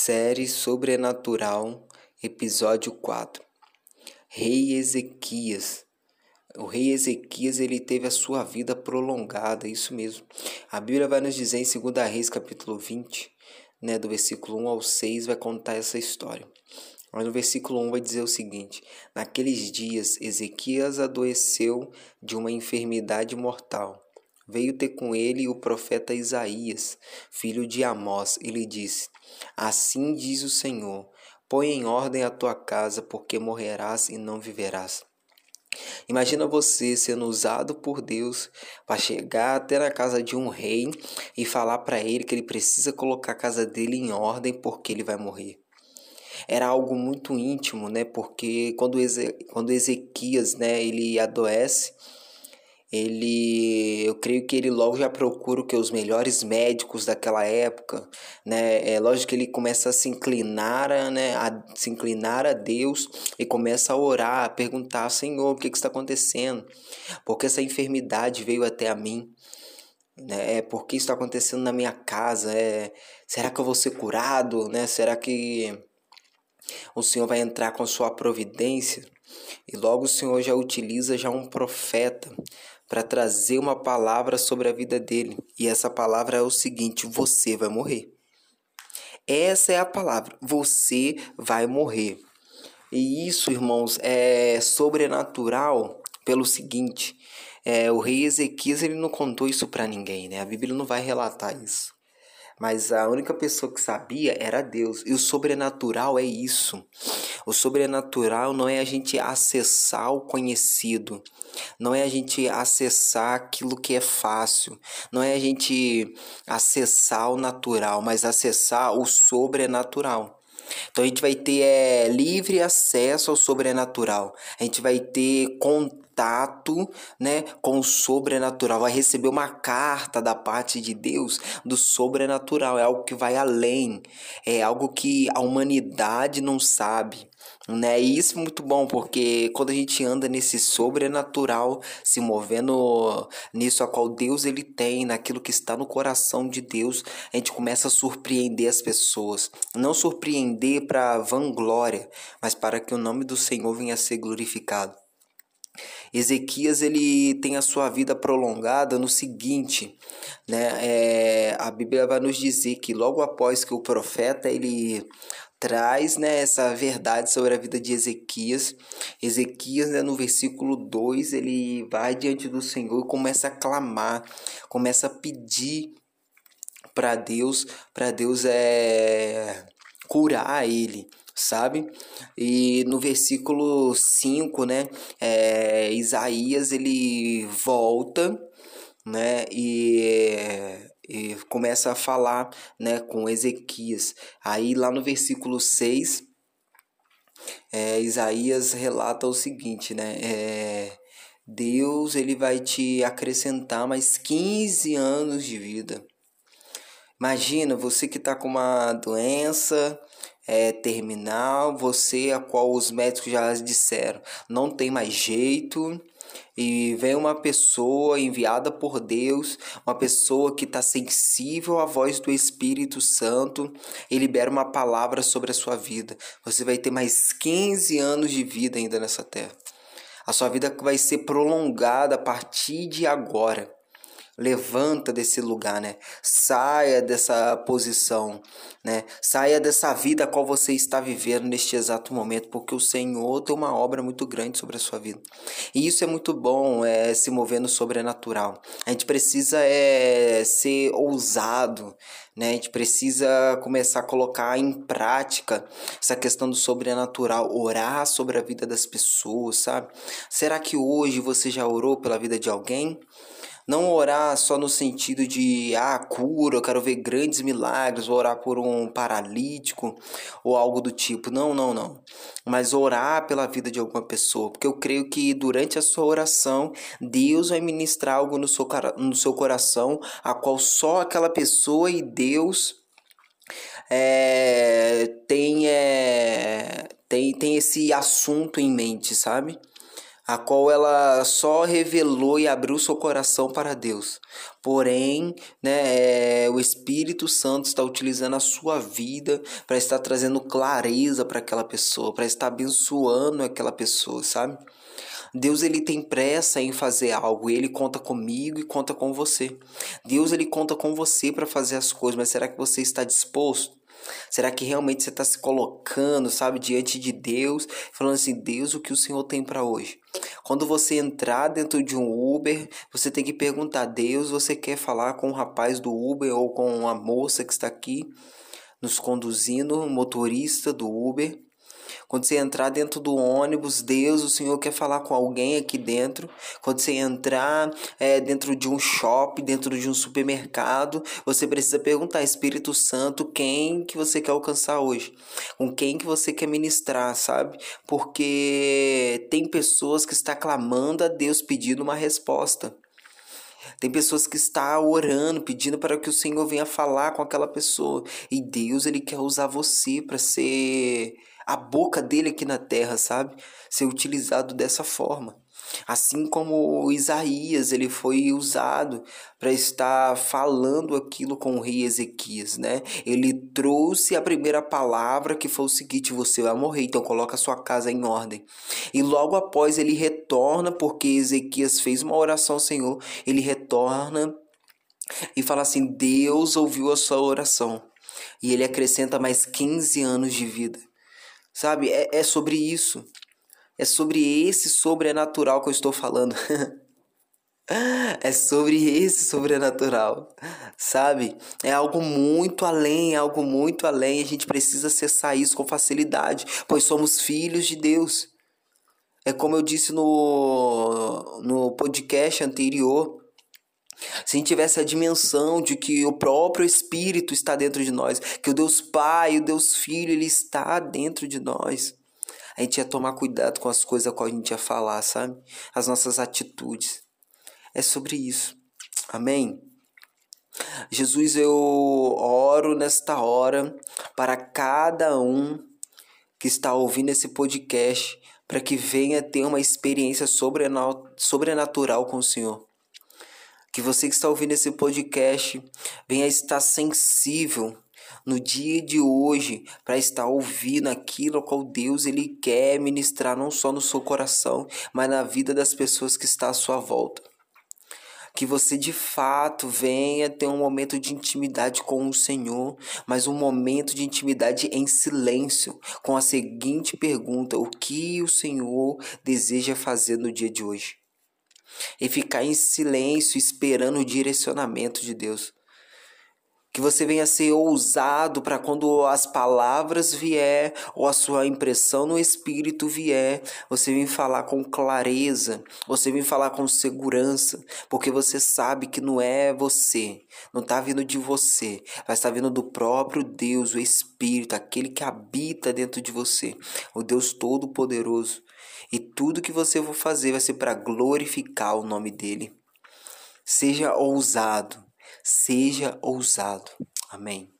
Série Sobrenatural, episódio 4. Rei Ezequias. O rei Ezequias ele teve a sua vida prolongada, isso mesmo. A Bíblia vai nos dizer em 2 Reis, capítulo 20, né, do versículo 1 ao 6, vai contar essa história. Mas no versículo 1 vai dizer o seguinte: Naqueles dias, Ezequias adoeceu de uma enfermidade mortal veio ter com ele o profeta Isaías, filho de Amós, e lhe disse: Assim diz o Senhor: Põe em ordem a tua casa, porque morrerás e não viverás. Imagina você sendo usado por Deus para chegar até na casa de um rei e falar para ele que ele precisa colocar a casa dele em ordem porque ele vai morrer. Era algo muito íntimo, né? Porque quando, quando Ezequias, né, ele adoece, ele eu creio que ele logo já procura que os melhores médicos daquela época né? É lógico que ele começa a se inclinar né? A se inclinar a Deus e começa a orar a perguntar Senhor o que, que está acontecendo? Porque essa enfermidade veio até a mim? Né? É porque está acontecendo na minha casa? É será que eu vou ser curado? Né? Será que o Senhor vai entrar com sua providência? E logo o Senhor já utiliza já um profeta para trazer uma palavra sobre a vida dele. E essa palavra é o seguinte: você vai morrer. Essa é a palavra. Você vai morrer. E isso, irmãos, é sobrenatural pelo seguinte: é, o rei Ezequias ele não contou isso para ninguém, né? A Bíblia não vai relatar isso. Mas a única pessoa que sabia era Deus. E o sobrenatural é isso. O sobrenatural não é a gente acessar o conhecido, não é a gente acessar aquilo que é fácil, não é a gente acessar o natural, mas acessar o sobrenatural. Então a gente vai ter é, livre acesso ao sobrenatural. A gente vai ter contato, né, com o sobrenatural. Vai receber uma carta da parte de Deus do sobrenatural. É algo que vai além. É algo que a humanidade não sabe. Né? E isso é muito bom, porque quando a gente anda nesse sobrenatural, se movendo nisso a qual Deus ele tem, naquilo que está no coração de Deus, a gente começa a surpreender as pessoas. Não surpreender para vanglória, mas para que o nome do Senhor venha a ser glorificado. Ezequias ele tem a sua vida prolongada no seguinte, né? É, a Bíblia vai nos dizer que logo após que o profeta ele traz né, essa verdade sobre a vida de Ezequias. Ezequias, né, no versículo 2, ele vai diante do Senhor e começa a clamar, começa a pedir para Deus, para Deus é curar ele, sabe? E no versículo 5, né, é, Isaías ele volta, né, e e começa a falar né, com Ezequias. Aí lá no versículo 6, é, Isaías relata o seguinte, né? É, Deus ele vai te acrescentar mais 15 anos de vida. Imagina você que está com uma doença é, terminal, você a qual os médicos já disseram não tem mais jeito, e vem uma pessoa enviada por Deus, uma pessoa que está sensível à voz do Espírito Santo e libera uma palavra sobre a sua vida. Você vai ter mais 15 anos de vida ainda nessa terra. A sua vida vai ser prolongada a partir de agora. Levanta desse lugar, né? Saia dessa posição, né? Saia dessa vida a qual você está vivendo neste exato momento, porque o Senhor tem uma obra muito grande sobre a sua vida. E isso é muito bom, é se mover no sobrenatural. A gente precisa é ser ousado, né? A gente precisa começar a colocar em prática essa questão do sobrenatural, orar sobre a vida das pessoas, sabe? Será que hoje você já orou pela vida de alguém? Não orar só no sentido de, ah, cura, eu quero ver grandes milagres, orar por um paralítico ou algo do tipo. Não, não, não. Mas orar pela vida de alguma pessoa. Porque eu creio que durante a sua oração, Deus vai ministrar algo no seu, no seu coração, a qual só aquela pessoa e Deus é, tem, é, tem, tem esse assunto em mente, sabe? A qual ela só revelou e abriu seu coração para Deus. Porém, né, é, o Espírito Santo está utilizando a sua vida para estar trazendo clareza para aquela pessoa, para estar abençoando aquela pessoa, sabe? Deus ele tem pressa em fazer algo, ele conta comigo e conta com você. Deus ele conta com você para fazer as coisas, mas será que você está disposto? Será que realmente você está se colocando, sabe, diante de Deus, falando assim: Deus, o que o Senhor tem para hoje? Quando você entrar dentro de um Uber, você tem que perguntar: Deus, você quer falar com o rapaz do Uber ou com a moça que está aqui nos conduzindo, motorista do Uber? Quando você entrar dentro do ônibus, Deus, o Senhor quer falar com alguém aqui dentro. Quando você entrar é, dentro de um shopping, dentro de um supermercado, você precisa perguntar, Espírito Santo, quem que você quer alcançar hoje? Com quem que você quer ministrar, sabe? Porque tem pessoas que estão clamando a Deus pedindo uma resposta. Tem pessoas que estão orando, pedindo para que o Senhor venha falar com aquela pessoa. E Deus, ele quer usar você para ser a boca dele aqui na terra, sabe? Ser utilizado dessa forma. Assim como Isaías, ele foi usado para estar falando aquilo com o rei Ezequias, né? Ele trouxe a primeira palavra que foi o seguinte: você vai morrer, então coloca a sua casa em ordem. E logo após ele retorna, porque Ezequias fez uma oração ao Senhor, ele retorna e fala assim: Deus ouviu a sua oração. E ele acrescenta mais 15 anos de vida. Sabe? É, é sobre isso. É sobre esse sobrenatural que eu estou falando. é sobre esse sobrenatural, sabe? É algo muito além, é algo muito além. A gente precisa acessar isso com facilidade, pois somos filhos de Deus. É como eu disse no, no podcast anterior. Se a gente tivesse a dimensão de que o próprio Espírito está dentro de nós, que o Deus Pai, o Deus Filho, ele está dentro de nós, a gente ia tomar cuidado com as coisas que a gente ia falar, sabe? As nossas atitudes. É sobre isso. Amém? Jesus, eu oro nesta hora para cada um que está ouvindo esse podcast, para que venha ter uma experiência sobrenatural com o Senhor que você que está ouvindo esse podcast venha estar sensível no dia de hoje para estar ouvindo aquilo qual Deus ele quer ministrar não só no seu coração, mas na vida das pessoas que está à sua volta. Que você de fato venha ter um momento de intimidade com o Senhor, mas um momento de intimidade em silêncio, com a seguinte pergunta: o que o Senhor deseja fazer no dia de hoje? E ficar em silêncio esperando o direcionamento de Deus. Que você venha ser ousado para quando as palavras vier ou a sua impressão no espírito vier, você vem falar com clareza, você vem falar com segurança, porque você sabe que não é você, não está vindo de você, mas está vindo do próprio Deus, o Espírito, aquele que habita dentro de você, o Deus Todo-Poderoso. E tudo que você for fazer vai ser para glorificar o nome dele. Seja ousado, seja ousado. Amém.